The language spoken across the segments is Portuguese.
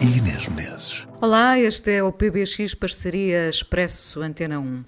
e Inês Menezes. Olá, este é o PBX Parceria Expresso Antena 1.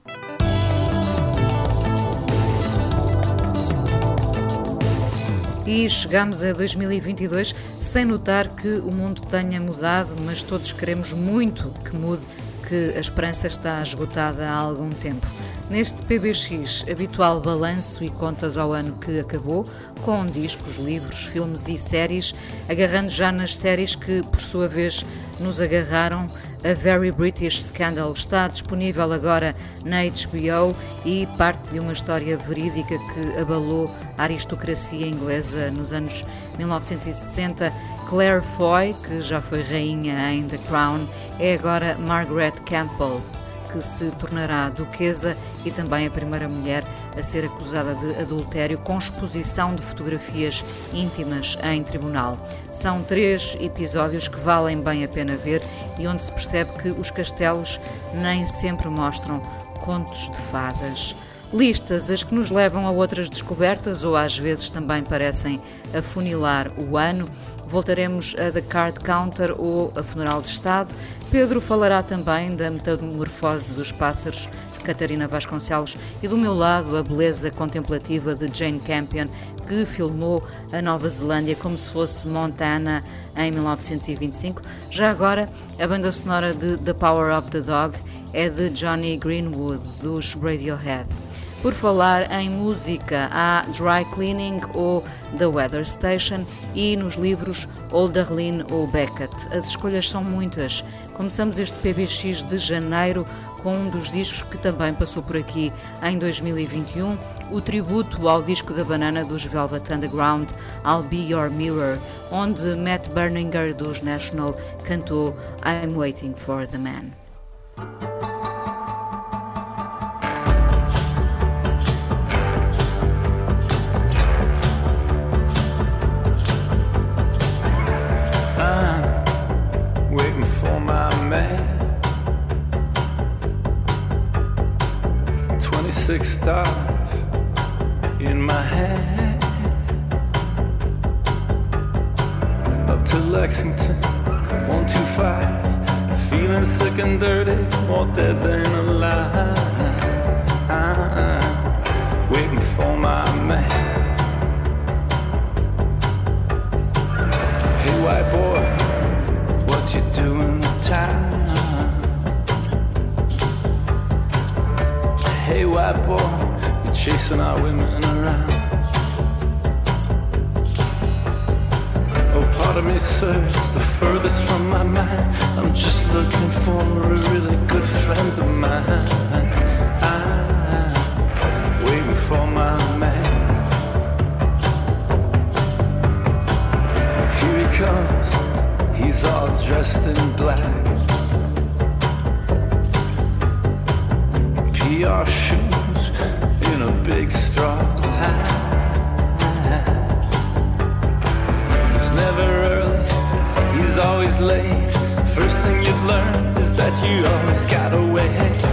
E chegamos a 2022 sem notar que o mundo tenha mudado, mas todos queremos muito que mude, que a esperança está esgotada há algum tempo. Neste PBX, habitual balanço e contas ao ano que acabou, com discos, livros, filmes e séries, agarrando já nas séries que, por sua vez, nos agarraram. A Very British Scandal está disponível agora na HBO e parte de uma história verídica que abalou a aristocracia inglesa nos anos 1960. Claire Foy, que já foi rainha em The Crown, é agora Margaret Campbell que se tornará duquesa e também a primeira mulher a ser acusada de adultério com exposição de fotografias íntimas em tribunal. São três episódios que valem bem a pena ver e onde se percebe que os castelos nem sempre mostram contos de fadas listas, as que nos levam a outras descobertas ou às vezes também parecem afunilar o ano. Voltaremos a The Card Counter ou a Funeral de Estado. Pedro falará também da metamorfose dos pássaros, Catarina Vasconcelos, e do meu lado a beleza contemplativa de Jane Campion, que filmou a Nova Zelândia como se fosse Montana em 1925. Já agora, a banda sonora de The Power of the Dog é de Johnny Greenwood, dos Radiohead. Por falar em música, há Dry Cleaning ou The Weather Station e nos livros Olderlin ou Beckett. As escolhas são muitas. Começamos este PBX de janeiro com um dos discos que também passou por aqui em 2021, o tributo ao disco da banana dos Velvet Underground, I'll Be Your Mirror, onde Matt Berninger dos National cantou I'm Waiting for the Man. Stars in my hand. Up to Lexington, 125. Feeling sick and dirty, more dead than alive. Waiting for my man. White boy, you're chasing our women around. Oh, part of me, sir, it's the furthest from my mind. I'm just looking for a really good friend of mine. I'm waiting for my man. Here he comes, he's all dressed in black. PR shoes in a big straw hat. He's never early, he's always late. First thing you learn is that you always gotta wait.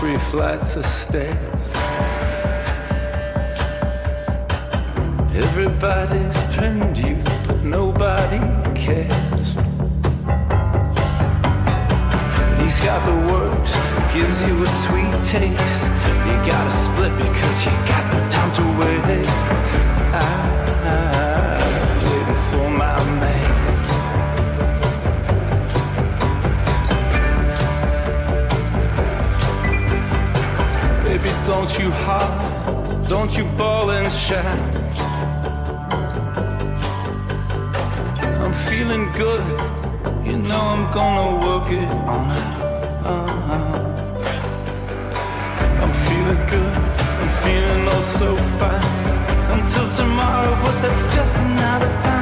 Three flights of stairs. Everybody's pinned you, but nobody cares. He's got the works, gives you a sweet taste. You gotta split because you got no time to waste. I'm Don't you heart. Don't you bawl and shout. I'm feeling good. You know I'm gonna work it on out. I'm feeling good. I'm feeling oh so fine. Until tomorrow, but that's just another time.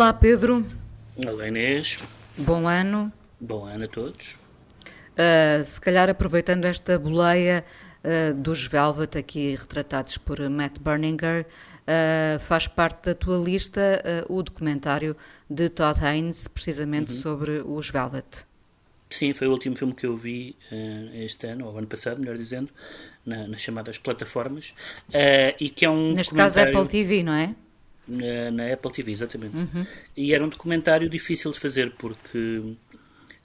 Olá, Pedro. Olá Inês, Bom ano. bom ano a todos. Uh, se calhar aproveitando esta boleia uh, dos Velvet aqui retratados por Matt Berninger, uh, faz parte da tua lista o documentário de Todd Haynes, precisamente sobre os Velvet. Sim, foi o último filme que eu vi este ano, ou ano passado, melhor dizendo, na- nas chamadas plataformas, e que é um Neste caso documentário- Apple TV, não é? Na, na Apple TV, exatamente. E era um documentário difícil de fazer porque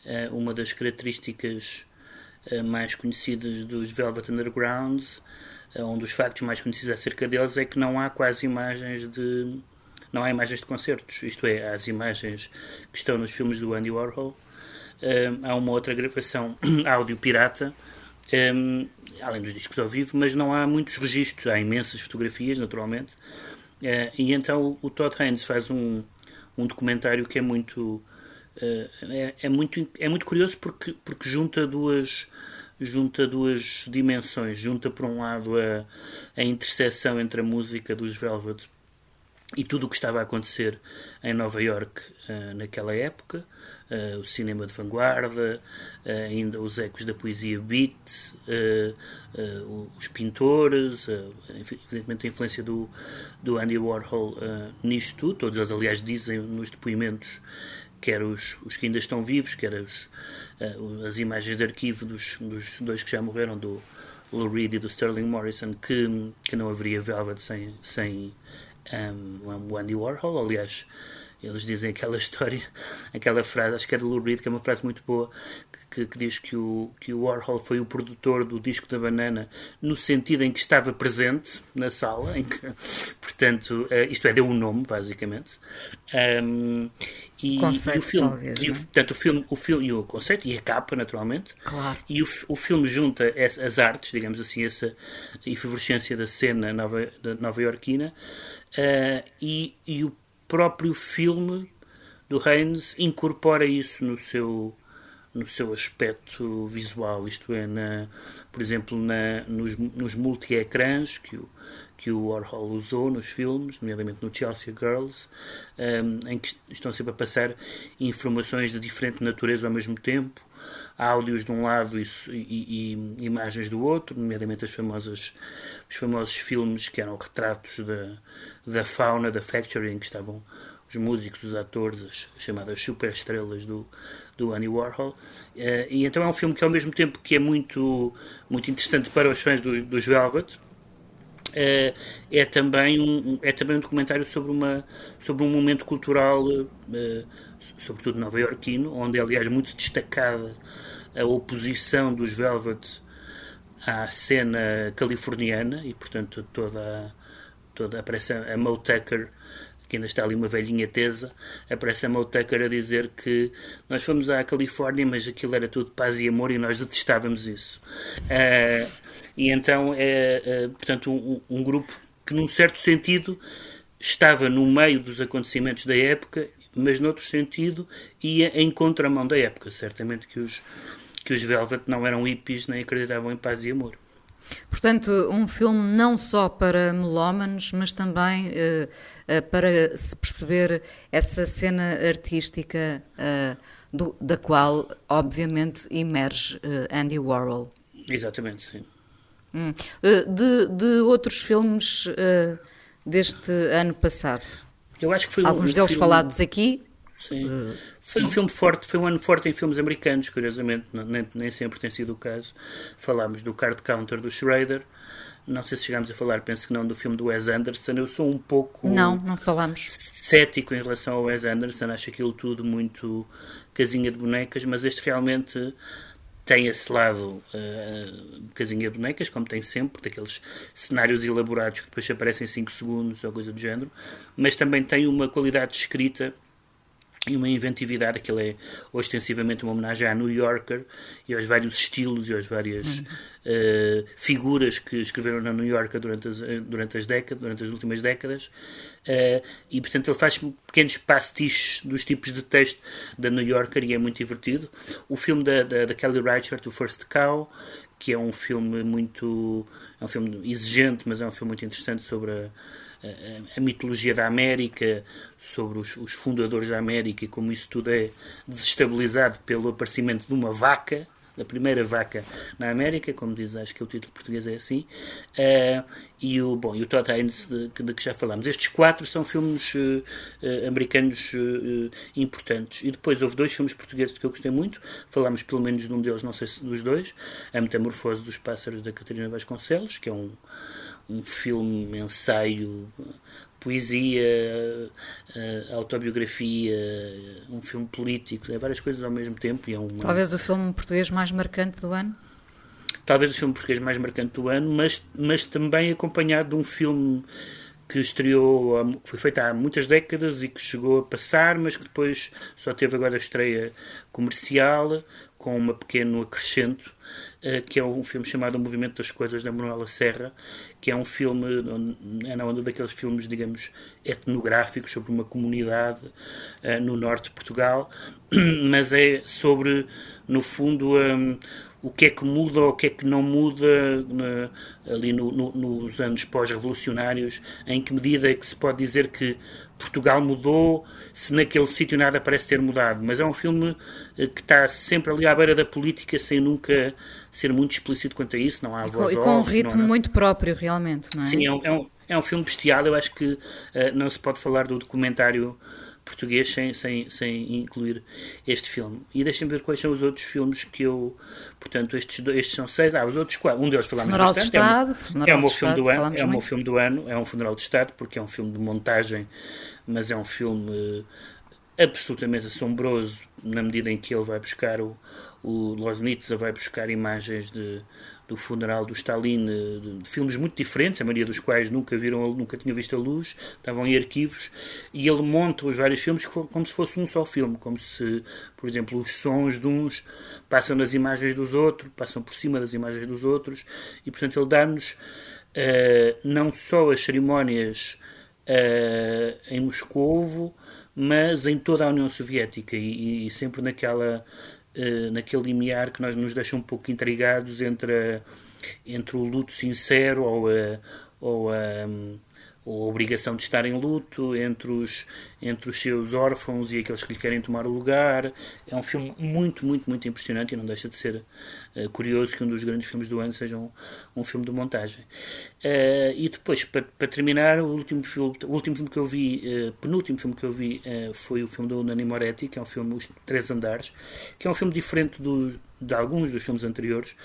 eh, uma das características eh, mais conhecidas dos Velvet Underground, eh, um dos factos mais conhecidos acerca deles, é que não há quase imagens de. Não há imagens de concertos, isto é, há as imagens que estão nos filmes do Andy Warhol. Há uma outra gravação áudio pirata, eh, além dos discos ao vivo, mas não há muitos registros, há imensas fotografias, naturalmente. Eh, e então o Todd Haynes faz um, um documentário que é muito, eh, é, é muito é muito curioso porque porque junta duas junta duas dimensões. Junta por um lado a, a interseção entre a música dos Velvet e tudo o que estava a acontecer em Nova York eh, naquela época, o cinema de vanguarda, eh, ainda os ecos da poesia beat, eh, eh, os pintores, eh, evidentemente a influência do, do Andy Warhol eh, nisto tudo. Todos eles, aliás, dizem nos depoimentos, quer os, os que ainda estão vivos, quer os, eh, as imagens de arquivo dos, dos dois que já morreram, do Lou Reed e do Sterling Morrison, que, que não haveria Velvet sem, sem um, o Andy Warhol. Aliás, eles dizem aquela história, aquela frase, acho que é do Lou Reed, que é uma frase muito boa, que, que diz que o, que o Warhol foi o produtor do disco da banana no sentido em que estava presente na sala, em que, portanto, eh, isto é, deu um nome, basicamente. Um, e, Conceito, e o filme, talvez, e é? portanto, o filme, o filme e o conceito e a capa, naturalmente. Claro. E o, o filme junta es- as artes, digamos assim, essa efervescência da cena nova, da nova iorquina eh, e, e o próprio filme do Haynes incorpora isso no seu no seu aspecto visual, isto é, na, por exemplo, na, nos, nos multi-ecrãs que o, que o Warhol usou nos filmes, nomeadamente no Chelsea Girls, um, em que estão sempre a passar informações de diferente natureza ao mesmo tempo, áudios de um lado e, e- e imagens do outro, nomeadamente as famosas, os famosos filmes que eram retratos da, da fauna da Factory, em que estavam os músicos, os atores, as chamadas superestrelas do, do Andy Warhol. Eh, e então é um filme que, ao mesmo tempo que é muito, muito interessante para os fãs do- dos Velvet, eh, é também um é também um documentário sobre uma sobre um momento cultural eh, sobretudo nova-iorquino onde é, aliás muito destacada a oposição dos Velvet à cena californiana e portanto toda toda aparece a Mo Tucker que ainda está ali uma velhinha tesa, aparece a Mo Tucker a dizer que nós fomos à Califórnia, mas aquilo era tudo paz e amor e nós detestávamos isso. Ah, e então é, é, portanto, um, um grupo que, num certo sentido, estava no meio dos acontecimentos da época, mas, noutro sentido, ia em contramão da época. Certamente que os, que os Velvet não eram hippies nem acreditavam em paz e amor. Portanto, um filme não só para melómanos, mas também uh, uh, para se perceber essa cena artística uh, do, da qual, obviamente, emerge Andy Warhol. Exatamente, sim. Hum. De, de, outros filmes deste ano passado? Eu acho que foi Alguns um deles filme... falados aqui. Sim. Foi um filme forte, foi um ano forte em filmes americanos, curiosamente, nem, nem sempre tem sido o caso. Falámos do Card Counter do Schrader, não sei se chegámos a falar, penso que não, do filme do Wes Anderson. Eu sou um pouco. Não, não falamos. Cético em relação ao Wes Anderson, acho aquilo tudo muito casinha de bonecas, mas este realmente tem esse lado uh, casinha de bonecas, como tem sempre, daqueles cenários elaborados que depois aparecem em 5 segundos ou coisa do género, mas também tem uma qualidade de escrita e uma inventividade, aquilo é ostensivamente uma homenagem à New Yorker e aos vários estilos e às várias uhum. uh, figuras que escreveram na New Yorker durante as, eh, durante as décadas, durante as últimas décadas. Uh, e portanto ele faz pequenos pastiches dos tipos de texto da New Yorker e é muito divertido. O filme da, da, da Kelly Reichardt, o First Cow, que é um filme muito é um filme exigente, mas é um filme muito interessante sobre a a, mitologia da América, sobre os, os, fundadores da América e como isso tudo é desestabilizado pelo aparecimento de uma vaca, da primeira vaca na América, como diz, acho que o título português é assim, uh, e o, bom, e o Todd Haynes, de, de, que já falámos. Estes quatro são filmes uh, uh, americanos importantes. E depois houve dois filmes portugueses que eu gostei muito, falámos pelo menos de um deles, não sei se dos dois, A Metamorfose dos Pássaros, da Catarina Vasconcelos, que é um um filme, ensaio, poesia, eh, autobiografia, um filme político, é várias coisas ao mesmo tempo. E é uma... Talvez o filme português mais marcante do ano? Talvez o filme português mais marcante do ano, mas, mas também acompanhado de um filme que estreou, foi feito há muitas décadas e que chegou a passar, mas que depois só teve agora a estreia comercial, com um pequeno acrescento, que é um filme chamado O Movimento das Coisas, da Manuela Serra, que é um filme, é na onda daqueles filmes, digamos, etnográficos sobre uma comunidade uh, no norte de Portugal, mas é sobre, no fundo, um, o que é que muda ou o que é que não muda ali no, no, nos anos pós-revolucionários, em que medida é que se pode dizer que Portugal mudou, se naquele sítio nada parece ter mudado. Mas é um filme eh, que está sempre ali à beira da política, sem nunca ser muito explícito quanto a isso. Não há e com, e com um ritmo é? muito próprio, realmente, não é? Sim, é um, é um, é um filme bestial. Eu acho que uh, não se pode falar do documentário português sem, sem, sem incluir este filme. E deixem-me ver quais são os outros filmes que eu. Portanto, estes, estes são seis. Ah, os outros quatro. Um deles falamos Funeral bastante. De Estado, é, um, é Estado, do ano. É o meu filme do ano. É um funeral de Estado, porque é um filme de montagem, mas é um filme absolutamente assombroso na medida em que ele vai buscar o, o Losnitsa vai buscar imagens de, do funeral do Stalin, de, de, filmes muito diferentes, a maioria dos quais nunca viram, nunca tinham visto a luz, estavam em arquivos, e ele monta os vários filmes como se fosse um só filme, como se, por exemplo, os sons de uns passam nas imagens dos outros, passam por cima das imagens dos outros, e portanto ele dá-nos uh, não só as cerimónias uh, em Moscovo, mas em toda a União Soviética e, e sempre naquela naquele limiar que nós nos deixa um pouco intrigados entre, a, entre o luto sincero ou a, ou a, ou a obrigação de estar em luto, entre os, entre os seus órfãos e aqueles que lhe querem tomar o lugar. É um filme muito, muito, muito impressionante e não deixa de ser uh, curioso que um dos grandes filmes do ano seja um, um filme de montagem. Uh, e depois, para, terminar, o último filme, o último filme que eu vi, uh, penúltimo filme que eu vi, foi o filme do Nani Moretti, que é um filme Os Três Andares, que é um filme diferente do, de alguns dos filmes anteriores,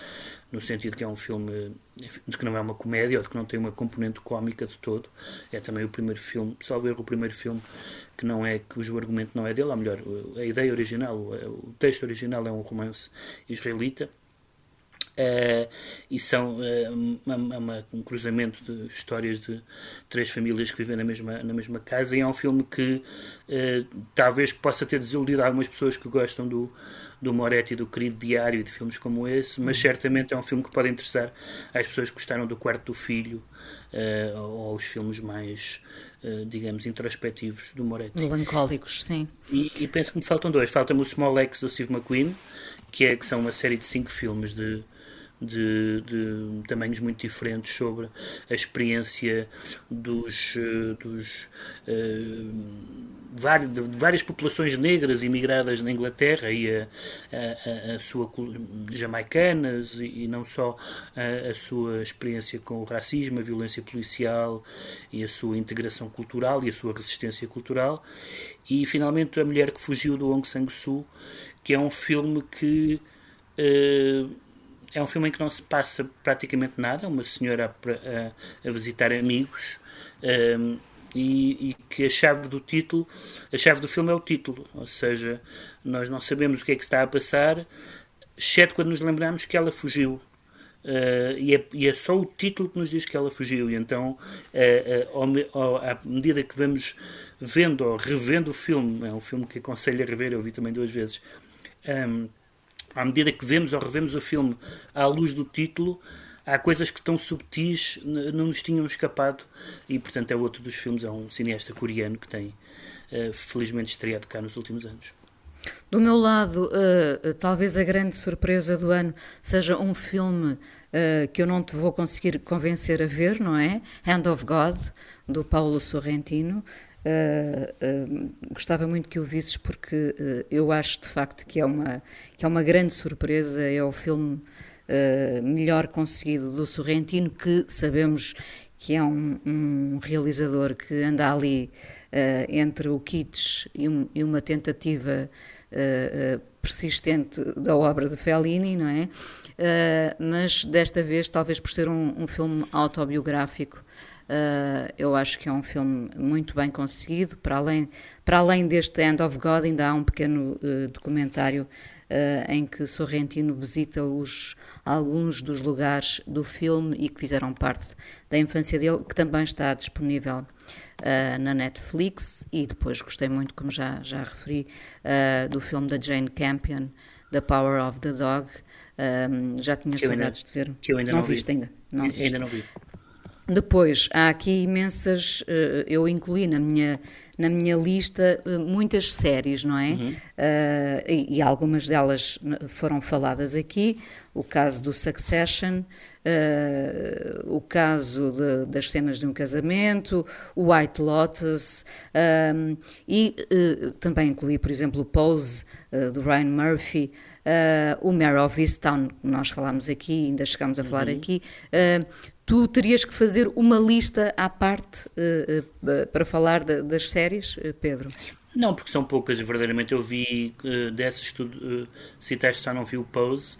no sentido que é um filme de que não é uma comédia ou de que não tem uma componente cómica de todo. É também o primeiro filme, salvo erro, o primeiro filme que não é cujo argumento não é dele, ou melhor, a ideia original, o texto original é um romance israelita. Uh, e são uh, uma, uma, um cruzamento de histórias de três famílias que vivem na mesma, na mesma casa e é um filme que uh, talvez possa ter desiludido algumas pessoas que gostam do, do Moretti, do querido diário e de filmes como esse, mas uhum. certamente é um filme que pode interessar às pessoas que gostaram do Quarto do Filho uh, ou aos filmes mais, uh, digamos, introspectivos do Moretti. Melancólicos, sim. E, e penso que me faltam dois. Falta-me o Small X do Steve McQueen, que, é, que são uma série de cinco filmes de de, de, tamanhos muito diferentes sobre a experiência dos, eh, dos uh, de várias populações negras imigradas na Inglaterra e a, a, a sua jamaicanas e, não só a, a, sua experiência com o racismo, a violência policial e a sua integração cultural e a sua resistência cultural. E finalmente a mulher que fugiu do Aung San Suu Kyi que é um filme que uh, é um filme em que não se passa praticamente nada, uma senhora a, a, visitar amigos um, e, e, que a chave do título, a chave do filme é o título, ou seja, nós não sabemos o que é que está a passar, exceto quando nos lembramos que ela fugiu. Uh, e, é, e, é, só o título que nos diz que ela fugiu, e então, uh, uh, à medida que vamos vendo ou revendo o filme, é um filme que aconselho a rever, eu vi também duas vezes, um, à medida que vemos ou revemos o filme à luz do título, há coisas que estão subtis, não nos tinham escapado, e portanto é outro dos filmes, é um cineasta coreano que tem uh, felizmente estreado cá nos últimos anos. Do meu lado, uh, talvez a grande surpresa do ano seja um filme uh, que eu não te vou conseguir convencer a ver, não é? Hand of God, do Paulo Sorrentino. Uh, uh, gostava muito que o visses porque uh, eu acho de facto que é uma que é uma grande surpresa é o filme melhor conseguido do Sorrentino que sabemos que é um, um realizador que anda ali entre o kitsch e, um, e uma tentativa persistente da obra de Fellini, não é? mas desta vez, talvez por ser um, um filme autobiográfico, Uh, eu acho que é um filme muito bem conseguido. Para além, para além deste End of God, ainda há um pequeno uh, documentário uh, em que Sorrentino visita os, alguns dos lugares do filme e que fizeram parte da infância dele, que também está disponível na Netflix. E depois gostei muito, como já, já referi, do filme da Jane Campion, The Power of the Dog. já tinha saudades de ver. Que eu ainda não, não viste vi. ainda. Não ainda viste. não vi. Depois, há aqui imensas, eh, eu incluí na minha, na minha lista eh, muitas séries, não é? Uhum. Uh, e, e, algumas delas foram faladas aqui, o caso do Succession, uh, o caso de, das cenas de um casamento, o White Lotus, um, e uh, também incluí, por exemplo, o Pose, do Ryan Murphy, o Mare of Easttown, que nós falámos aqui, ainda chegámos a falar uhum. aqui, tu terias que fazer uma lista à parte uh, uh, para falar de, das séries, Pedro? Não, porque são poucas, verdadeiramente. Eu vi uh, dessas tu uh, citaste, só não vi o Pose.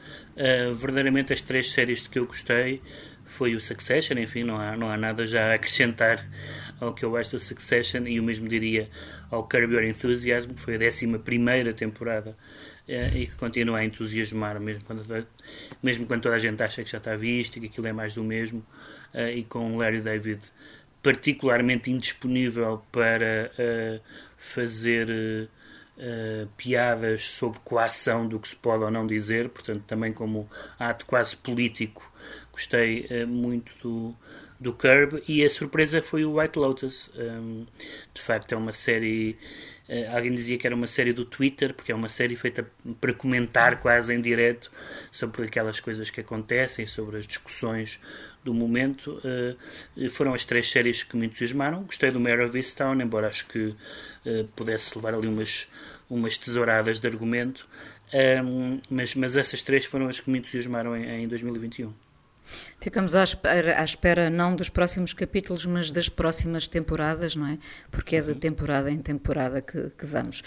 verdadeiramente, as três séries de que eu gostei foi o Succession. Enfim, não há, não há nada já a acrescentar ao que eu acho do Succession. E o mesmo diria ao Curb Your Enthusiasm, que foi a 11 temporada e que continua a entusiasmar, mesmo quando, mesmo quando toda a gente acha que já está visto e que aquilo é mais do mesmo. Uh, e com Larry David particularmente indisponível para uh, fazer uh, piadas sobre coação do que se pode ou não dizer, portanto, também como ato quase político, gostei muito do, do Curb. E a surpresa foi o White Lotus. Um, de facto, é uma série. alguém dizia que era uma série do Twitter, porque é uma série feita para comentar quase em direto sobre aquelas coisas que acontecem, sobre as discussões do momento. Uh, foram as três séries que me entusiasmaram. Gostei do Mare of Easttown, embora acho que uh, pudesse levar ali umas, umas tesouradas de argumento. Um, mas, mas essas três foram as que me entusiasmaram em, em 2021. Ficamos à espera, à espera, não dos próximos capítulos, mas das próximas temporadas, não é? Porque é de temporada em temporada que, que vamos.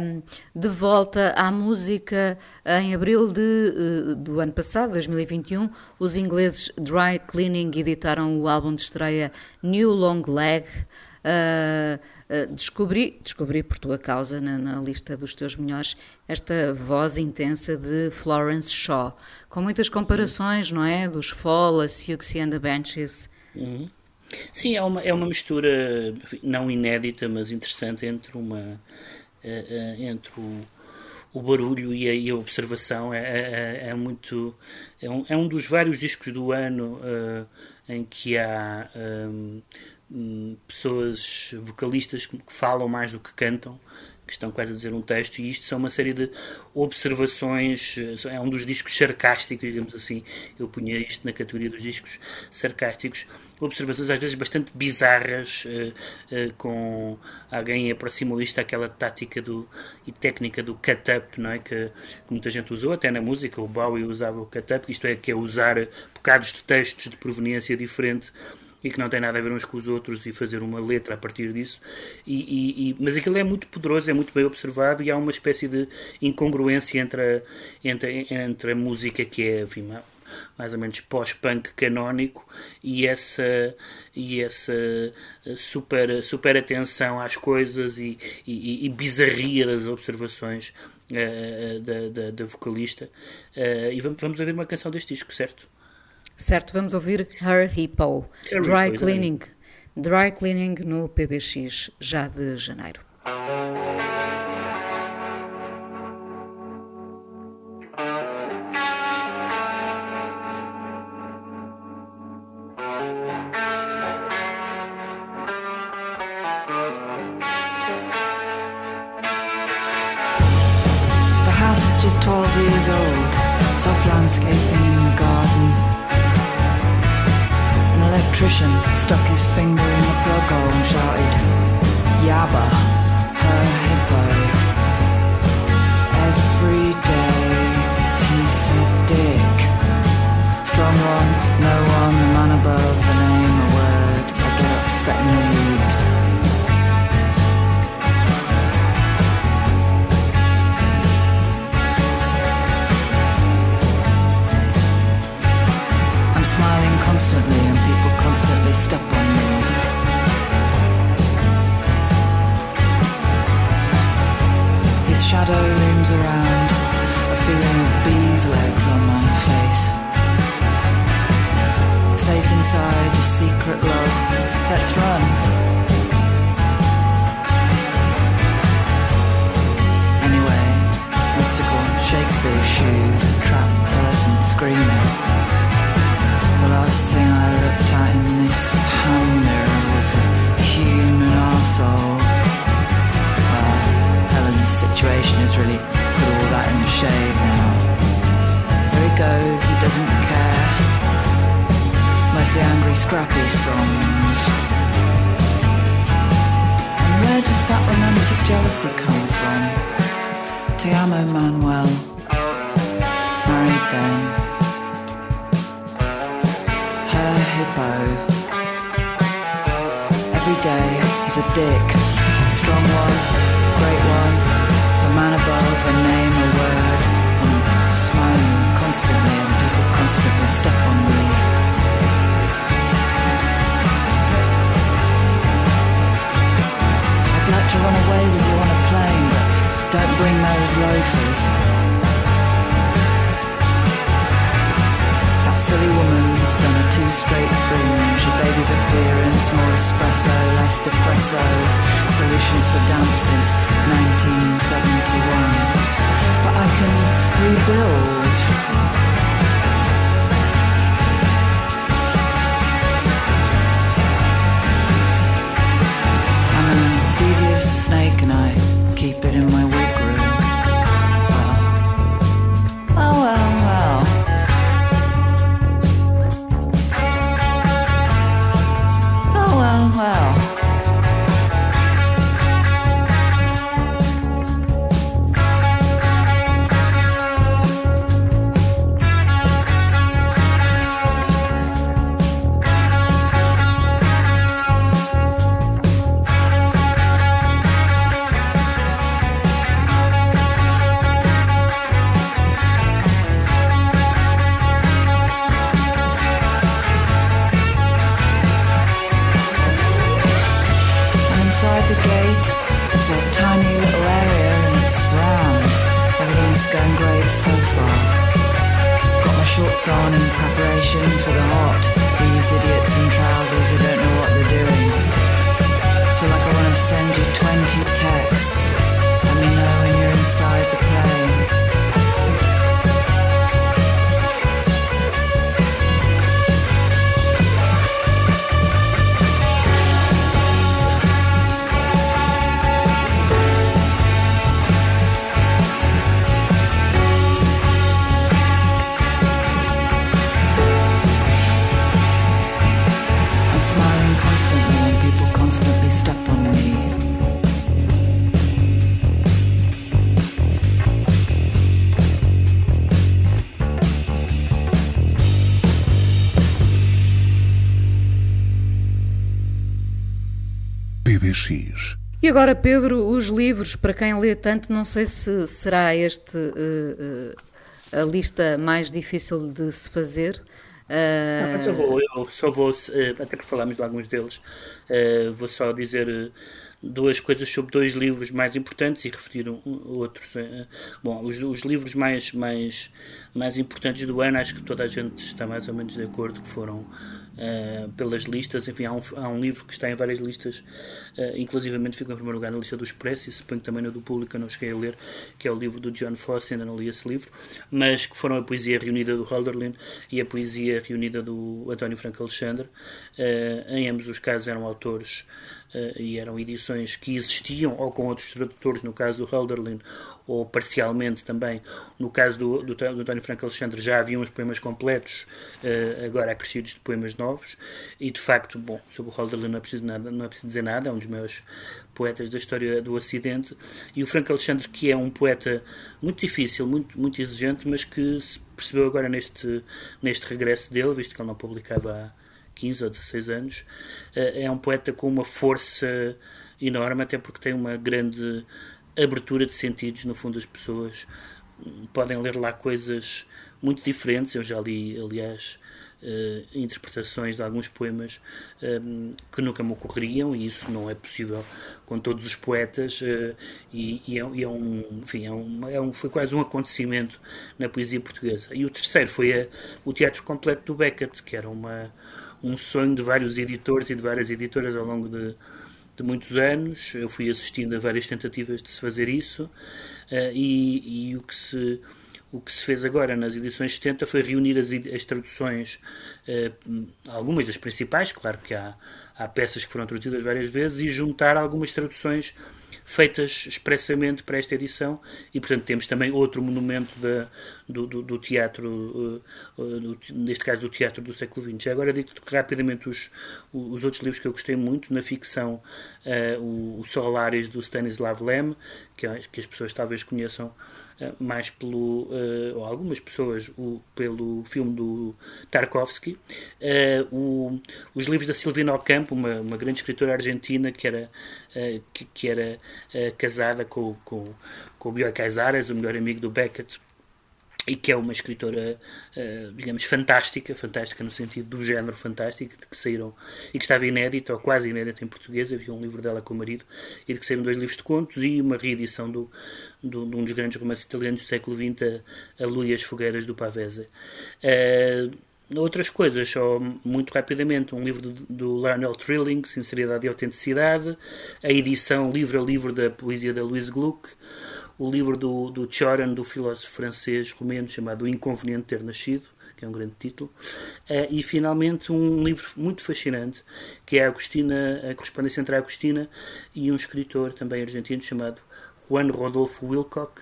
Um, de volta à música, em abril de, eh, do ano passado, 2021, os ingleses Dry Cleaning editaram o álbum de estreia New Long Leg. Uh, uh, descobri, descobri por tua causa, na, na, lista dos teus melhores, esta voz intensa de Florence Shaw, com muitas comparações, não é? Dos Fall, Siouxsie and the Benches. Uhum. Sim, é uma, é uma mistura não inédita, mas interessante entre uma uh, entre o, o barulho e a, e a observação. É, é, é, muito é um, é um dos vários discos do ano em que há um, Hum, pessoas vocalistas que falam mais do que cantam que estão quase a dizer um texto, e isto são uma série de observações, eh, é um dos discos sarcásticos, digamos assim, eu punha isto na categoria dos discos sarcásticos, observações às vezes bastante bizarras, uh, uh, com alguém aproximou isto àquela tática do, e técnica do cut-up, não é? Que, que, muita gente usou, até na música, o Bowie usava o cut-up, isto é, que é usar bocados de textos de proveniência diferente e que não tem nada a ver uns com os outros e fazer uma letra a partir disso. E, e, e, mas aquilo é muito poderoso, é muito bem observado e há uma espécie de incongruência entre a, entre, entre a música que é, enfim, mais ou menos pós-punk canónico e essa e essa super super atenção às coisas e, e, e bizarria das observações uh, da, da, da, vocalista uh, e vamos, vamos ouvir uma canção deste disco, certo? Certo, vamos ouvir Her Hippo, Dry Cleaning, Dry Cleaning no PBX já de janeiro. just 12 years old, soft landscaping electrician stuck his finger in the hole and shouted, Yabba, her hippo. Every day he's a dick. Strong one, no one, the man above, a name, a word. I get upset in the heat. Constantly and people constantly step on me. His shadow looms around, a feeling of bees' legs on my face. Safe inside a secret love, let's run. Anyway, mystical Shakespeare shoes, a trapped person screaming. The last thing I looked at in this hand mirror was a human arsehole. Well, Helen's situation has really put all that in the shade now. There he goes, he doesn't care. Mostly angry, scrappy songs. And where does that romantic jealousy come from? Te amo, Manuel. Married then. Hippo. Every day is a dick, strong one, great one, a man above, a name, a word. I'm smiling constantly, and people constantly step on me. I'd like to run away with you on a plane, but don't bring those loafers. Silly woman's done a two-straight fringe. A baby's appearance, more espresso, less depresso. Solutions for damp since 1971 But I can rebuild. I'm a devious snake and I keep it in my wig room It's a tiny little area and it's round. Everything's going great so far. Got my shorts on in preparation for the hot. These idiots in trousers who don't know what they're doing. Feel like I want to send you 20 texts. Let me know when you're inside the plane. E agora, Pedro, os livros, para quem lê tanto, não sei se será este uh, uh, a lista mais difícil de se fazer. Uh... Não, só vou, eu só vou, até que falámos de alguns deles, vou só dizer duas coisas sobre dois livros mais importantes e referir outros. Bom, os, os, livros mais, mais, mais importantes do ano, acho que toda a gente está mais ou menos de acordo que foram uh, pelas listas. Enfim, há um, há um, livro que está em várias listas, uh, inclusivamente ficou em primeiro lugar na lista do Expresso e suponho também na do Público, eu não cheguei a ler, que é o livro do John Fosse, ainda não li esse livro, mas que foram a poesia reunida do Hölderlin e a poesia reunida do António Franco Alexandre. Uh, em ambos os casos eram autores e eram edições que existiam ou com outros tradutores, no caso do Hölderlin, ou parcialmente também. No caso do, do, do António Franco Alexandre já havia uns poemas completos, uh, agora acrescidos de poemas novos, e de facto, bom, sobre o Hölderlin não é preciso, nada, não é preciso dizer nada, é um dos meus poetas da história do Ocidente, e o Franco Alexandre, que é um poeta muito difícil, muito, muito exigente, mas que se percebeu agora neste, neste regresso dele, visto que ele não publicava há 15 ou 16 anos, uh, é um poeta com uma força enorme, até porque tem uma grande abertura de sentidos, no fundo, as pessoas podem ler lá coisas muito diferentes. Eu já li, aliás, uh, interpretações de alguns poemas um, eh, que nunca me ocorreriam, e isso não é possível com todos os poetas. Uh, e, e, é, e, é, um, enfim, é um, é um, foi quase um acontecimento na poesia portuguesa. E o terceiro foi a, o teatro completo do Beckett, que era uma, um sonho de vários editores e de várias editoras ao longo de de muitos anos. Eu fui assistindo a várias tentativas de se fazer isso uh, e, e, o, que se, o que se fez agora nas edições 70 foi reunir as, as traduções, uh, algumas das principais, claro que há, há peças que foram traduzidas várias vezes, e juntar algumas traduções feitas expressamente para esta edição e, portanto, temos também outro monumento da, do, do, do, teatro, uh, uh, do, neste caso do teatro do século XX. Agora digo rapidamente os, os outros livros que eu gostei muito, na ficção, uh, o, o Solares do Stanislav Lem, que, que as pessoas talvez conheçam eh, mais pelo, uh, ou algumas pessoas, o, pelo filme do Tarkovsky, uh, o, os livros da Silvina Ocampo, uma, uma grande escritora argentina que era, que, que, era casada com, com, com o Bioy Casares, o melhor amigo do Beckett, e que é uma escritora, digamos, fantástica, fantástica no sentido do género fantástico, de que saíram, e que estava inédita, ou quase inédita em português, havia um livro dela com o marido, e de que saíram dois livros de contos e uma reedição do, de um dos grandes romances italianos do século XX, a, a e as Fogueiras do Pavese. Uh, outras coisas, só muito rapidamente, um livro do, do Lionel Trilling, Sinceridade e Autenticidade, a edição livro a livro da poesia da Louise Gluck, o livro do, do Choran, do filósofo francês romeno, chamado O Inconveniente Ter Nascido, que é um grande título, uh, e finalmente um livro muito fascinante, que é a Agostina, a correspondência entre a Agostina e um escritor também argentino chamado Juan Rodolfo Wilcock,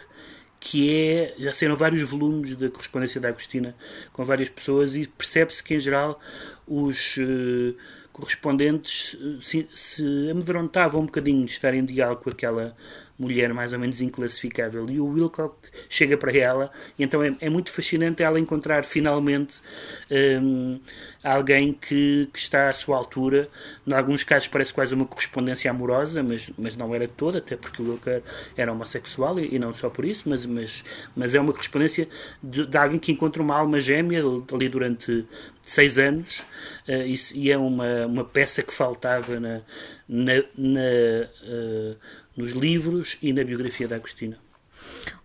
que é, já saíram vários volumes da correspondência da Agostina com várias pessoas e percebe-se que em geral os uh, correspondentes eh, se, se amedrontavam um bocadinho de estar em diálogo com aquela mulher mais ou menos inclassificável. E o Wilcock chega para ela, e então é, é muito fascinante ela encontrar finalmente um, alguém que, que, está à sua altura. Em alguns casos parece quase uma correspondência amorosa, mas, mas não era toda, até porque o Wilcock era homossexual e, e não só por isso, mas, mas, mas é uma correspondência de, de alguém que encontra uma alma gêmea ali durante seis anos. Uh, e, e, é uma, uma peça que faltava na, na, na uh, nos livros e na biografia da Agostina.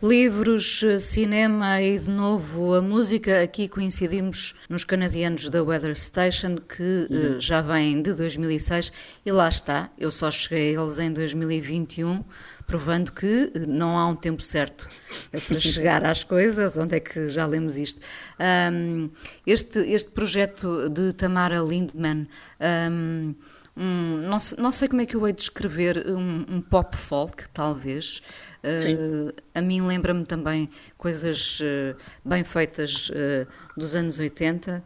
Livros, cinema e de novo a música. Aqui coincidimos nos canadianos da Weather Station, que eh, uhum. uh, já vêm de 2006 e lá está. Eu só cheguei a eles em 2021, provando que eh, não há um tempo certo para chegar às coisas. Onde é que já lemos isto? Um, este, este projeto de Tamara Lindman. Um, um, não, não, sei como é que eu hei de descrever, um, um pop folk, talvez. Uh, a mim lembra-me também coisas uh, bem feitas uh, dos anos 80.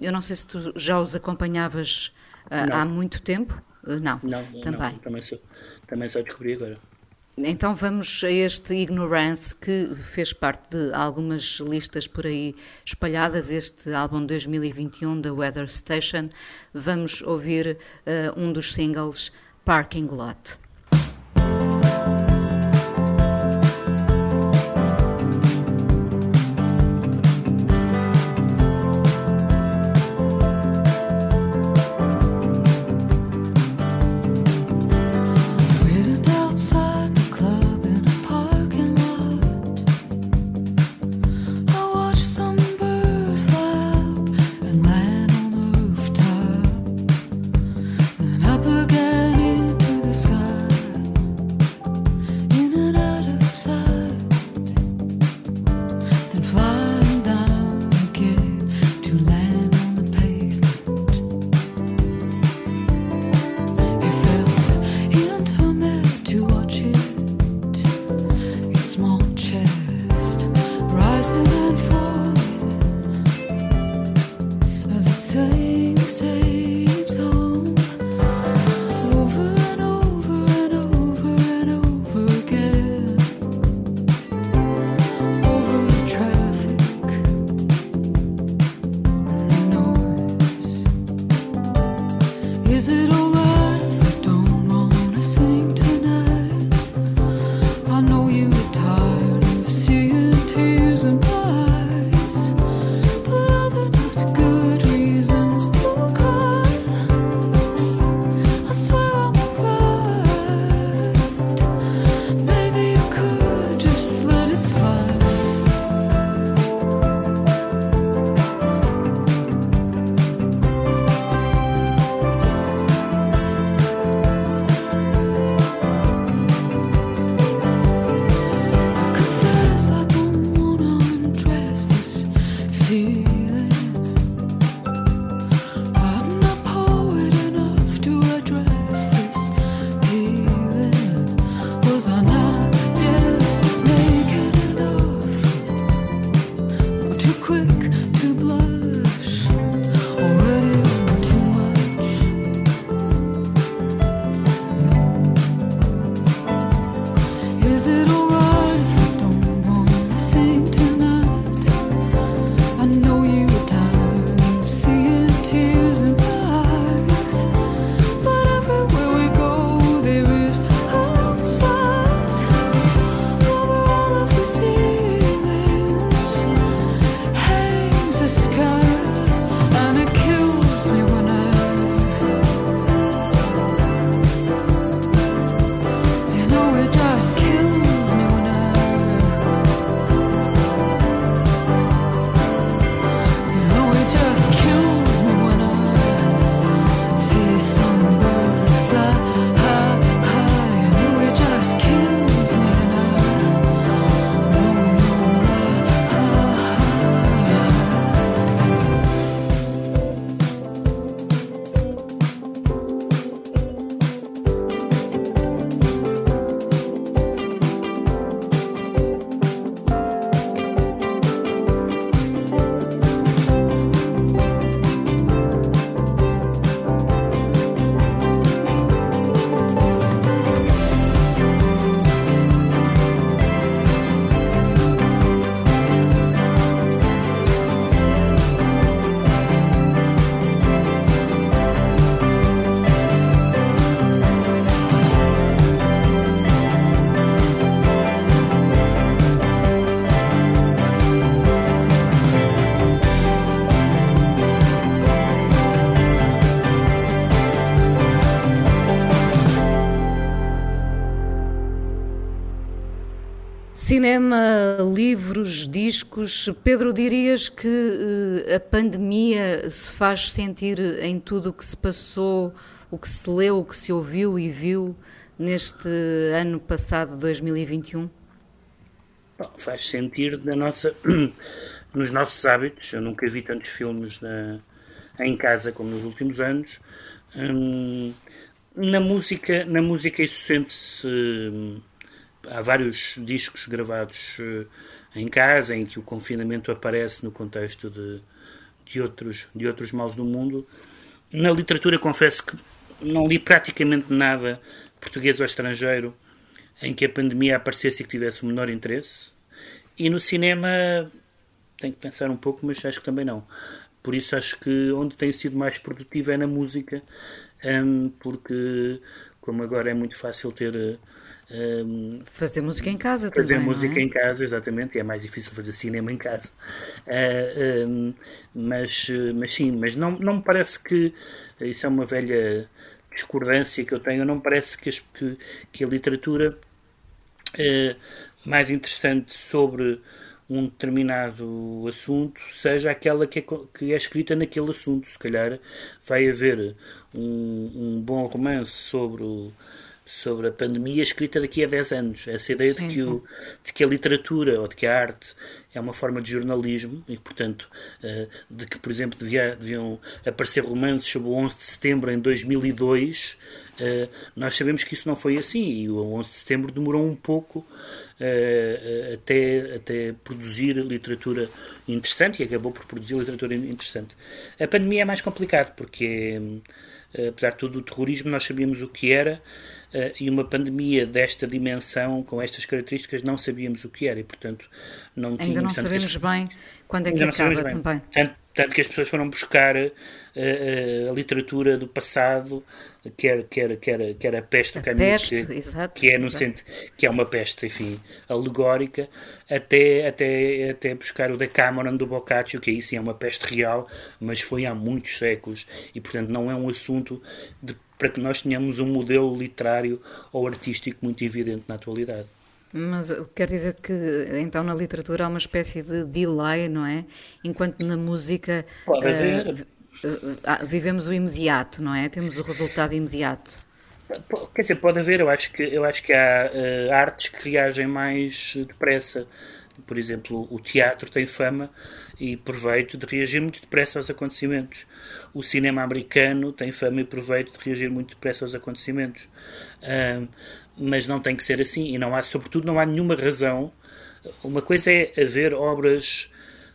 eu não sei se tu já os acompanhavas há muito tempo. não, não, também. Não, também, só, também só descobri agora. Então vamos a este Ignorance que fez parte de algumas listas por aí espalhadas, este álbum 2021 da Weather Station. Vamos ouvir uh, um dos singles Parking Lot. 最 Cinema, livros, discos. Pedro, dirias que uh, a pandemia se faz sentir em tudo o que se passou, o que se leu, o que se ouviu e viu neste ano passado, 2021? Bom, faz sentir na nossa, nos nossos hábitos. Eu nunca vi tantos filmes na, em casa como nos últimos anos. Hum, na música, na música isso sente-se hum, há vários discos gravados uh, em casa em que o confinamento aparece no contexto de, de, outros, de outros males do mundo. Na literatura, confesso que não li praticamente nada português ou estrangeiro em que a pandemia aparecesse e que tivesse o menor interesse. E no cinema, tenho que pensar um pouco, mas acho que também não. Por isso, acho que onde tem sido mais produtivo é na música, um, porque como agora é muito fácil ter. Uh, fazer música em casa fazer também. Fazer música é? em casa, exatamente, e é mais difícil fazer cinema em casa. Uh, mas, mas sim, mas não, não me parece que. Isso é uma velha discordância que eu tenho. Não me parece que, que, que a literatura mais interessante sobre um determinado assunto seja aquela que é, que é escrita naquele assunto. Se calhar vai haver um, um bom romance sobre, o, sobre a pandemia escrita daqui a 10 anos. Essa ideia de que, o, de que a literatura ou de que a arte é uma forma de jornalismo e, portanto, de que, por exemplo, devia, deviam aparecer romances sobre o 11 de setembro em 2002. nós sabemos que isso não foi assim e o 11 de setembro demorou um pouco Uh, até, até produzir literatura interessante e acabou por produzir literatura interessante. A pandemia é mais complicado porque, apesar de tudo, o terrorismo nós sabíamos o que era e uma pandemia desta dimensão, com estas características, não sabíamos o que era e, portanto, não Ainda tínhamos... não sabemos que... bem quando é que acaba também. Tanto, tanto que as pessoas foram buscar a literatura do passado, quer, quer, quer, quer a peste do caminho, peste, que, exato, que, é no centro, que é uma peste, enfim, alegórica, até, até, até buscar o Decameron do Boccaccio, que aí sim é uma peste real, mas foi há muitos séculos, e portanto não é um assunto de, para que nós tenhamos um modelo literário ou artístico muito evidente na atualidade. Mas quer dizer que então na literatura há uma espécie de delay, não é? Enquanto na música Pode haver. Uh, uh, uh, vivemos o imediato, não é? Temos o resultado imediato. Quer dizer, pode haver, eu acho que, eu acho que há artes que reagem mais depressa. Por exemplo, o teatro tem fama e proveito de reagir muito depressa aos acontecimentos. O cinema americano tem fama e proveito de reagir muito depressa aos acontecimentos mas não tem que ser assim e não há, sobretudo, não há nenhuma razão. Uma coisa é haver obras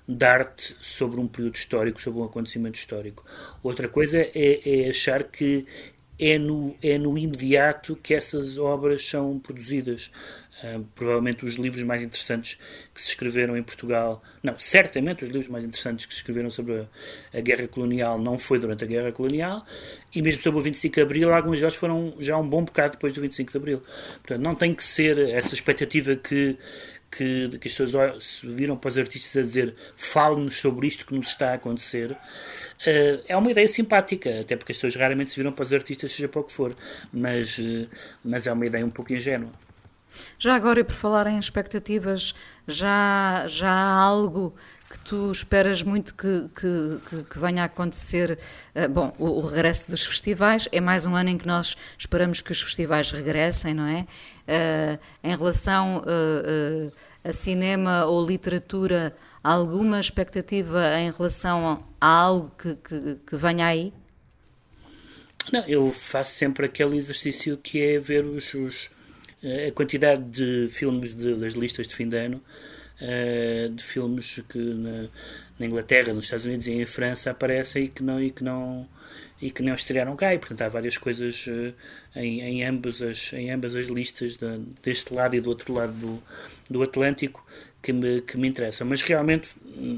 de arte sobre um período histórico, sobre um acontecimento histórico. Outra coisa é, é achar que é no, é no imediato que essas obras são produzidas. Uh, provavelmente os livros mais interessantes que se escreveram em Portugal, não, certamente os livros mais interessantes que se escreveram sobre a, a, guerra colonial não foi durante a guerra colonial, e mesmo sobre o 25 de Abril, alguns deles foram já um bom bocado depois do 25 de Abril. Portanto, não tem que ser essa expectativa que, que, que as pessoas se viram para os artistas a dizer fale-nos sobre isto que nos está a acontecer. Uh, é uma ideia simpática, até porque as pessoas raramente se viram para os artistas, seja para o que for, mas, uh, mas é uma ideia um pouco ingênua. Já agora, e por falar em expectativas, já, já há algo que tu esperas muito que, que, que, que venha a acontecer? Uh, bom, o, o, regresso dos festivais é mais um ano em que nós esperamos que os festivais regressem, não é? Uh, em relação uh, a cinema ou literatura, alguma expectativa em relação a algo que, que, que venha aí? Não, eu faço sempre aquele exercício que é ver os, os a quantidade de filmes de, das listas de fim de ano, uh, de filmes que na, na, Inglaterra, nos Estados Unidos e em França aparecem e que não, e que não, e que não estrearam cá. E, portanto, há várias coisas uh, em, em, ambas as, em ambas as listas, de, deste lado e do outro lado do, do Atlântico, que me, que me interessam. Mas realmente,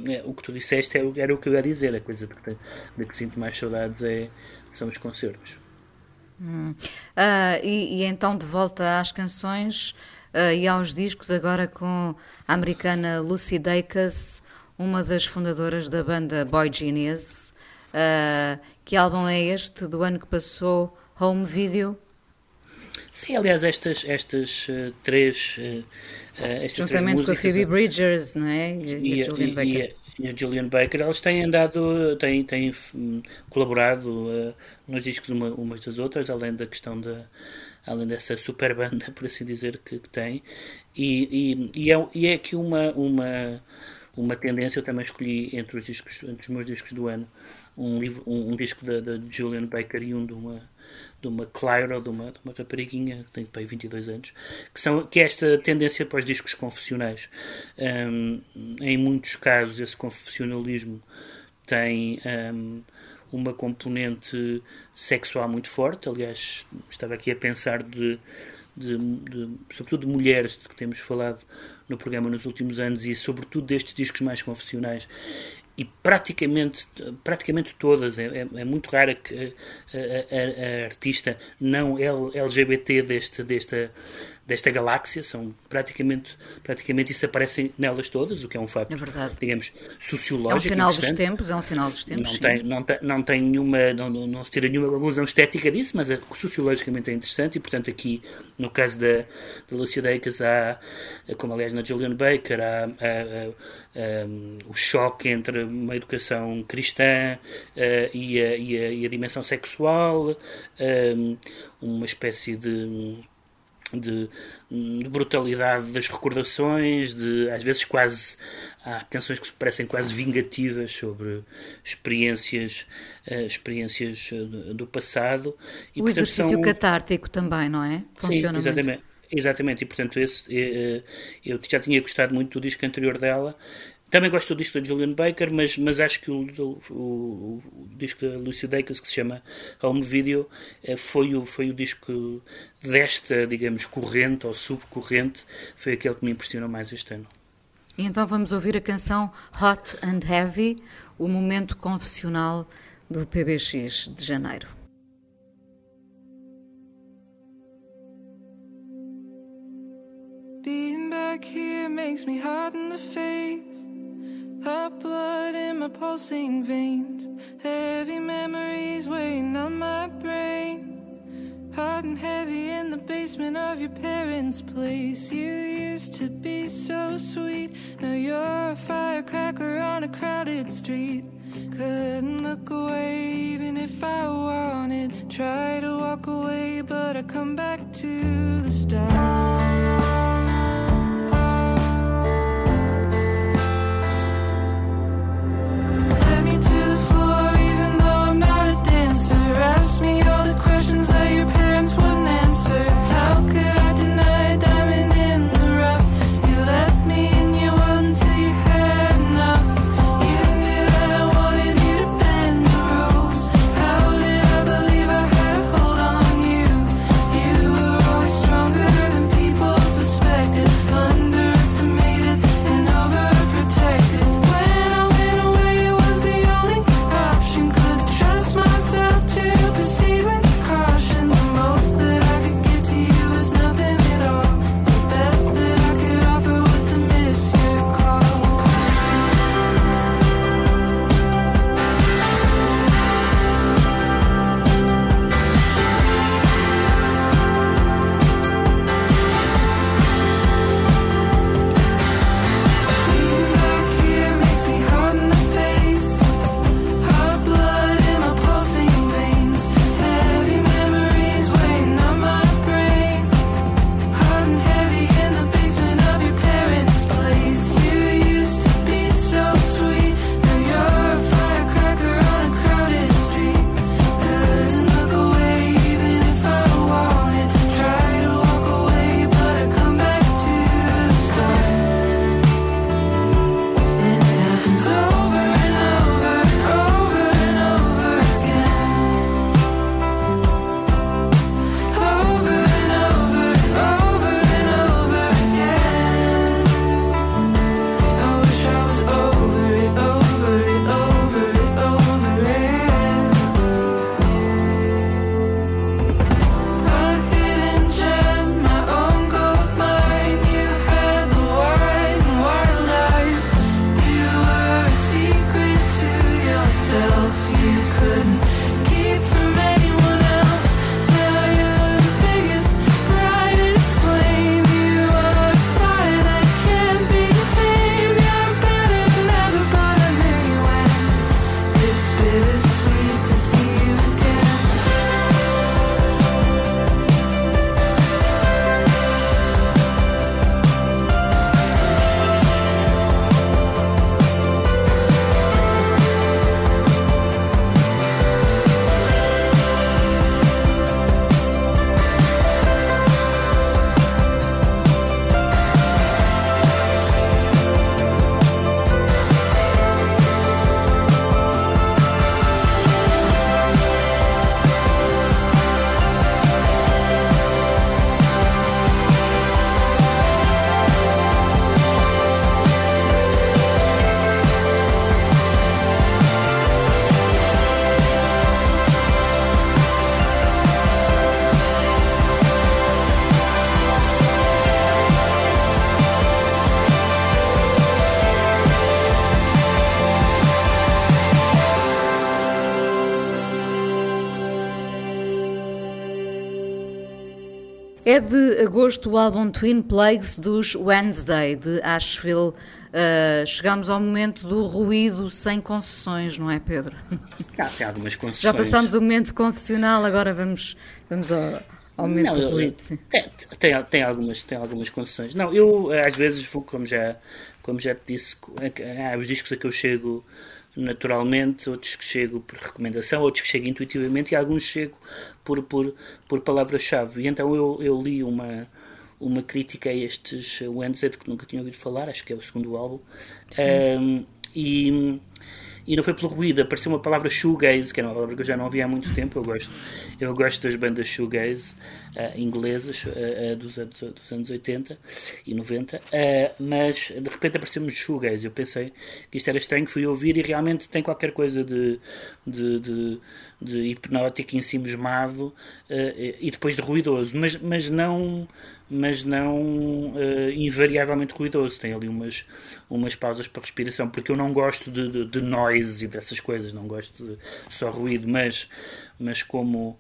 é, o que tu disseste é, era o que eu ia dizer. A coisa de que, de que sinto mais saudades é, são os concertos. Hum. Uh, e, e, então de volta às canções uh, e aos discos, agora com a americana Lucy Dacus, uma das fundadoras da banda Boy Genius. Uh, que álbum é este do ano que passou? Home Video? Sim, aliás, estas, estas três. Estas Juntamente três músicas, com a Phoebe Bridgers, não é? E, e a Julian Baker. E a, Julian Baker, eles têm andado, têm, têm colaborado nos discos uma, umas das outras, além da questão da além dessa super banda, por assim dizer, que, que tem. E, e, e, é, e é aqui uma, uma, uma tendência, eu também escolhi entre os, discos, entre os meus discos do ano um, livro, um, um disco da, Julian Baker e um de uma, de uma Clyro, de uma, de uma rapariguinha que tem para 22 anos, que, são, que é esta tendência para os discos confessionais. Um, em muitos casos, esse confessionalismo tem. Um, uma componente sexual muito forte. Aliás, estava aqui a pensar de, de, de, sobretudo de mulheres de que temos falado no programa nos últimos anos e sobretudo destes discos mais confessionais. E praticamente, praticamente todas, é, é, é muito rara que a, a, a, artista não LGBT deste, desta, desta galáxia, são praticamente, praticamente isso aparecem nelas todas, o que é um facto, é digamos, sociológico. É um sinal dos tempos, é um sinal dos tempos. Não tem, não tem, não tem nenhuma, não, não se tira nenhuma conclusão estética disso, mas é, sociologicamente é interessante e, portanto, aqui, no caso da, da Lucia Dacus, há, como aliás na Julian Baker, há, há um, o choque entre uma educação cristã uh, e, a, e, a, e, a, dimensão sexual, um, uma espécie de de, de, brutalidade das recordações, de às vezes quase há canções que parecem quase vingativas sobre experiências uh, experiências uh, do passado. E, o portanto, exercício são... catártico também, não é? Funciona Sim, exatamente. Muito. Exatamente, e portanto esse, uh, eu já tinha gostado muito do disco anterior dela também gosto do disco da Julian Baker, mas, mas acho que o, o, o, o disco da Lucy Dacus, que se chama Home Video, eh, foi o, foi o disco desta, digamos, corrente ou subcorrente, foi aquele que me impressionou mais este ano. E então vamos ouvir a canção Hot and Heavy, o momento confessional do PBX de janeiro. Back here makes me hot in the face. Hot blood in my pulsing veins. Heavy memories weighing on my brain. Hot and heavy in the basement of your parents' place. You used to be so sweet. Now you're a firecracker on a crowded street. Couldn't look away even if I wanted. Try to walk away, but I come back to the start. De agosto o álbum Twin Plagues dos Wednesday, de Asheville. Uh, chegamos ao momento do ruído sem concessões, não é, Pedro? Tem algumas concessões. Já passámos o momento confessional, agora vamos, vamos ao, ao momento não, do ruído. Sim. Tem, tem, tem, algumas, tem algumas concessões. Não, eu às vezes, como já, como já te disse, há os discos a que eu chego naturalmente, outros que chego por recomendação, outros que chego intuitivamente e alguns chego por, por, por palavra-chave. E então eu, eu li uma, uma crítica a estes Wednesday que nunca tinha ouvido falar, acho que é o segundo álbum. Um, e, e não foi pelo ruído, apareceu uma palavra shoegaze, que é uma palavra que eu já não ouvi há muito tempo. Eu gosto, eu gosto das bandas shoegaze uh, inglesas uh, uh, dos, anos, dos anos 80 e 90, mas de repente apareceu-me shoegaze. Eu pensei que isto era estranho, fui ouvir e realmente tem qualquer coisa de, de, de, de hipnótico, ensimismado e depois de ruidoso, mas, mas não mas não uh, invariavelmente ruidoso. Tem ali umas, umas pausas para respiração, porque eu não gosto de, de, de noise e dessas coisas, não gosto de só ruído, mas, mas como,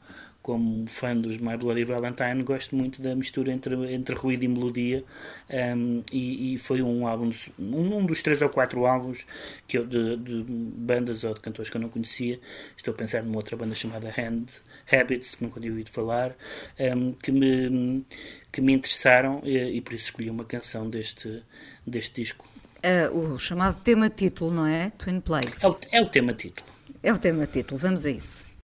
como fã dos My Bloody Valentine, gosto muito da mistura entre, entre ruído e melodia. Um, e, e, foi um álbum, um, um, dos três ou quatro álbuns que eu, de, de, bandas ou de cantores que eu não conhecia. Estou a pensar numa outra banda chamada Hand Habits, que nunca tinha ouvido falar, um, que me que me interessaram e, e por isso escolhi uma canção deste, deste disco. Uh, o chamado tema título, não é? Twin Plagues. É o, é o tema título. É o tema título, vamos a isso.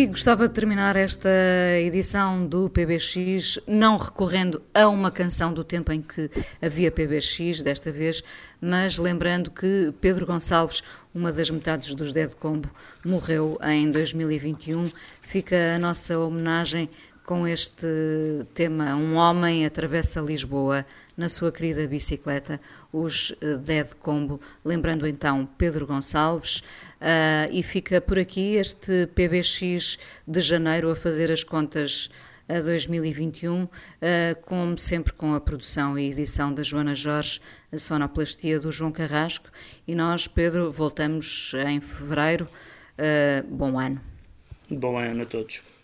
E gostava de terminar esta edição do PBX não recorrendo a uma canção do tempo em que havia PBX, desta vez, mas lembrando que Pedro Gonçalves, uma das metades dos Dead Combo, morreu em 2021. Fica a nossa homenagem com este tema Um Homem Atravessa Lisboa na sua querida bicicleta, os eh, Dead Combo, lembrando então Pedro Gonçalves, uh, e fica por aqui este PBX de janeiro a fazer as contas a 2021, uh, como sempre com a produção e edição da Joana Jorge, a sonoplastia do João Carrasco, e nós, Pedro, voltamos em fevereiro. Uh, bom ano. Bom ano a todos.